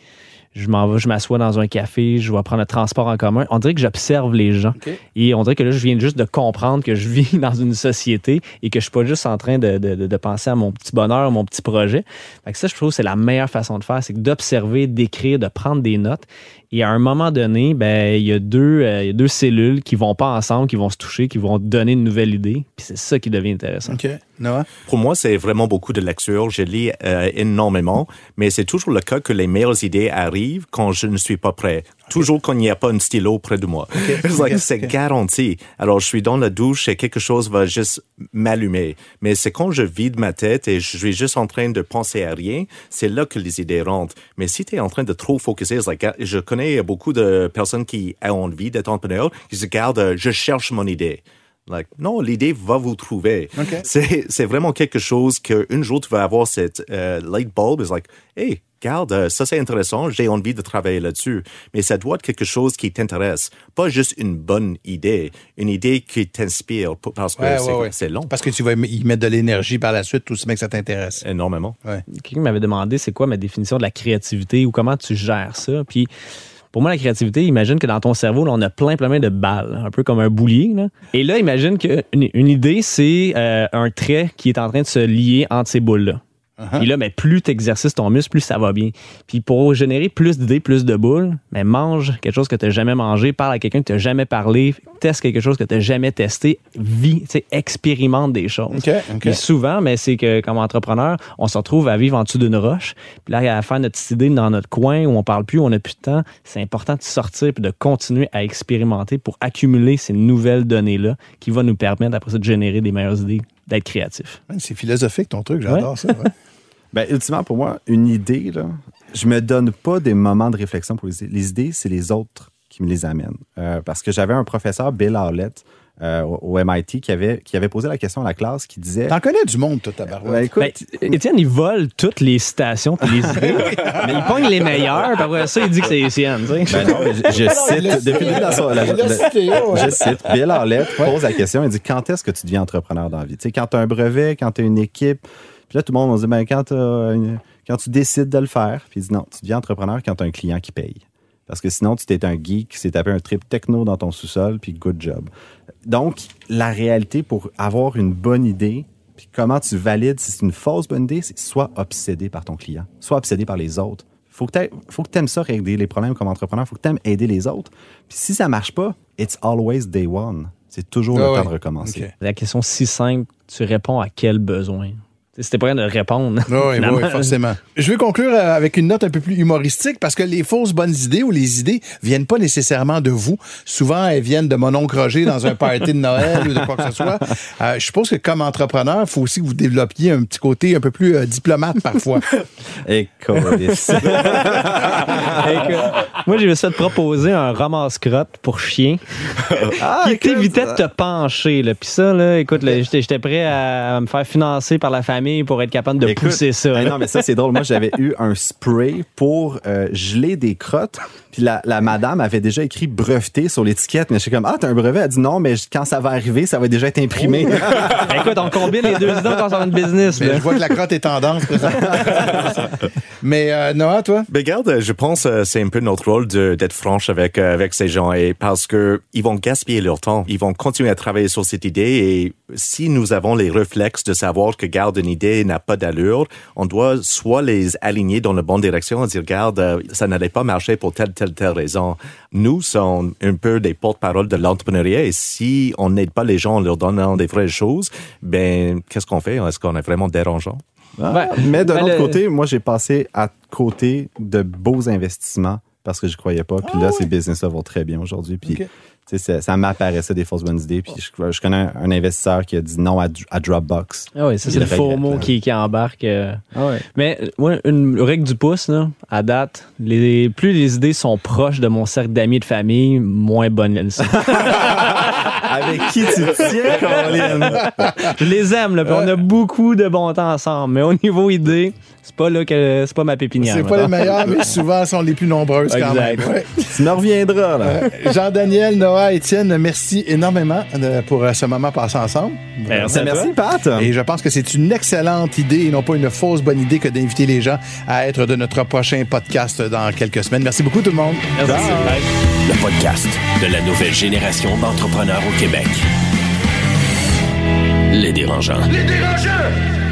Je m'en vais, je m'assois dans un café, je vais prendre le transport en commun. On dirait que j'observe les gens. Et on dirait que là, je viens juste de comprendre que je vis dans une société et que je suis pas juste en train de, de- de- de penser à mon petit bonheur, mon petit projet. Fait que ça, je trouve que c'est la meilleure façon de faire, c'est d'observer, d'écrire, de prendre des notes. Et à un moment donné, ben, il y a deux, euh, il y a deux cellules qui vont pas ensemble, qui vont se toucher, qui vont donner une nouvelle idée. Puis c'est ça qui devient intéressant. OK. Noah? Pour moi, c'est vraiment beaucoup de lecture. Je lis euh, énormément, mais c'est toujours le cas que les meilleures idées arrivent quand je ne suis pas prêt. Toujours quand il n'y a pas un stylo près de moi. C'est garanti. Alors, je suis dans la douche et quelque chose va juste m'allumer. Mais c'est quand je vide ma tête et je suis juste en train de penser à rien, c'est là que les idées rentrent. Mais si tu es en train de trop focuser, like, je connais beaucoup de personnes qui ont envie d'être entrepreneurs, qui se gardent, euh, je cherche mon idée. Like, non, l'idée va vous trouver. C'est vraiment quelque chose qu'un jour tu vas avoir cette euh, light bulb. It's like, hey, garde, euh, ça c'est intéressant, j'ai envie de travailler là-dessus. Mais ça doit être quelque chose qui t'intéresse. Pas juste une bonne idée, une idée qui t'inspire parce que Ouais, c'est ouais, ouais. c'est long. Parce que tu vas y mettre de l'énergie par la suite, tout ce mec, ça t'intéresse. Énormément. Quelqu'un m'avait demandé c'est quoi ma définition de la créativité ou comment tu gères ça? Puis pour moi, la créativité, imagine que dans ton cerveau, là, on a plein, plein, plein de balles, un peu comme un boulier. là. Et là, imagine qu'une une idée, c'est euh, un trait qui est en train de se lier entre ces boules-là. Puis là, mais plus tu exercices ton muscle, plus ça va bien. Puis pour générer plus d'idées, plus de boules, mais mange quelque chose que tu n'as jamais mangé, parle à quelqu'un que tu n'as jamais parlé, teste quelque chose que tu n'as jamais testé, vis, tu sais, expérimente des choses. Souvent, mais c'est que comme entrepreneur, on se retrouve à vivre en dessous d'une roche. Puis là, à faire notre idée dans notre coin où on parle plus, où on n'a plus de temps. C'est important de sortir puis de continuer à expérimenter pour accumuler ces nouvelles données-là qui vont nous permettre après ça de générer des meilleures idées, d'être créatif. C'est philosophique ton truc, j'adore ça. ouais. Ben, ultimement, pour moi, une idée, là, je me donne pas des moments de réflexion pour les idées. Les idées, c'est les autres qui me les amènent. Euh, parce que j'avais un professeur, Bill Howlett, euh, au au MIT, qui avait, qui avait posé la question à la classe, qui disait... T'en connais du monde, toi, tabarouette. Ben, écoute, Ben, Étienne, il vole toutes les citations puis les idées, mais il pogne les meilleures, puis après ça, il dit que c'est les siennes. tu sais. Ben non, mais je, je cite, depuis le début de la soirée, la- Il l'a la- cité, ouais. je cite, Bill Howlett pose la question, il dit, quand est-ce que tu deviens entrepreneur dans la vie? Tu sais, quand tu as un brevet, quand tu as une équipe, puis là, tout le monde va se dire, ben, quand, une- quand tu décides de le faire, puis il dit, non, tu deviens entrepreneur quand tu as un client qui paye. Parce que sinon, tu t'es un geek qui s'est tapé un trip techno dans ton sous-sol, puis good job. Donc, la réalité pour avoir une bonne idée, puis comment tu valides si c'est une fausse bonne idée, c'est soit obsédé par ton client, soit obsédé par les autres. Faut que t'aies- faut que tu aimes ça, régler les problèmes comme entrepreneur. Faut que tu aimes aider les autres. Puis si ça marche pas, it's always day one. C'est toujours Ah le ouais. temps de recommencer. La question si simple, tu réponds à quel besoin? Si t'es prêt de répondre. Oui, oui, forcément. Je vais conclure euh, avec une note un peu plus humoristique parce que les fausses bonnes idées ou les idées viennent pas nécessairement de vous. Souvent, elles viennent de mon oncle Roger dans un party de Noël ou de quoi que ce soit. Euh, je suppose que comme entrepreneur, il faut aussi que vous développiez un petit côté un peu plus euh, diplomate parfois. Et. Écoute, moi, j'ai essayé de proposer un ramasse-crotte pour chien Ah, qui t'évitait de te pencher. Là. Puis ça, là, écoute, j'étais prêt à me faire financer par la famille pour être capable de Écoute, pousser ça. ben non, mais ça, c'est drôle. Moi, j'avais eu un spray pour euh, geler des crottes. Puis la, la madame avait déjà écrit breveté sur l'étiquette. Mais je suis comme, ah, t'as un brevet? Elle dit non, mais quand ça va arriver, ça va déjà être imprimé. Ben, écoute, on combine les deux idées quand on a une business. Mais là. je vois que la crotte est tendance. Mais euh, Noah, toi? Mais regarde, je pense que c'est un peu notre rôle d'être franche avec euh, avec ces gens et parce que ils vont gaspiller leur temps, ils vont continuer à travailler sur cette idée et si nous avons les réflexes de savoir que garde une idée n'a pas d'allure, on doit soit les aligner dans la bonne direction et dire regarde euh, ça n'allait pas marcher pour telle telle telle raison. Nous sommes un peu des porte-parole de l'entrepreneuriat et si on n'aide pas les gens en leur donnant des vraies choses, ben qu'est-ce qu'on fait? Est-ce qu'on est vraiment dérangeant? Ah, Ouais. mais d'un Ben, autre le- côté, moi, j'ai passé à côté de beaux investissements parce que je croyais pas. Puis là, ces business-là vont très bien aujourd'hui. Puis, Ah ça, ça m'apparaissait des fausses bonnes idées. Puis je, je connais un, un investisseur qui a dit non à, à Dropbox. Ah oui, ça, c'est le faux mot qui, qui embarque. euh. Ah ouais. Mais euh, moi, une règle du pouce, là, à date, les, plus les idées sont proches de mon cercle d'amis et de famille, moins bonnes elles sont. Avec qui tu tiens, Caroline? Je les aime, là, puis on a beaucoup de bon temps ensemble. Mais au niveau idée, c'est pas là que c'est pas ma pépinière. C'est pas les mettons. meilleurs, mais souvent, sont les plus nombreuses quand même. Ouais. tu me reviendras, là. Jean-Daniel, Étienne, merci énormément euh, pour euh, ce moment passé ensemble. Merci toi. Merci, Pat. Et je pense que c'est une excellente idée et non pas une fausse bonne idée que d'inviter les gens à être de notre prochain podcast dans quelques semaines. Merci beaucoup tout le monde. Merci. Bye. Le podcast de la nouvelle génération d'entrepreneurs au Québec. Les dérangeants. Les dérangeants!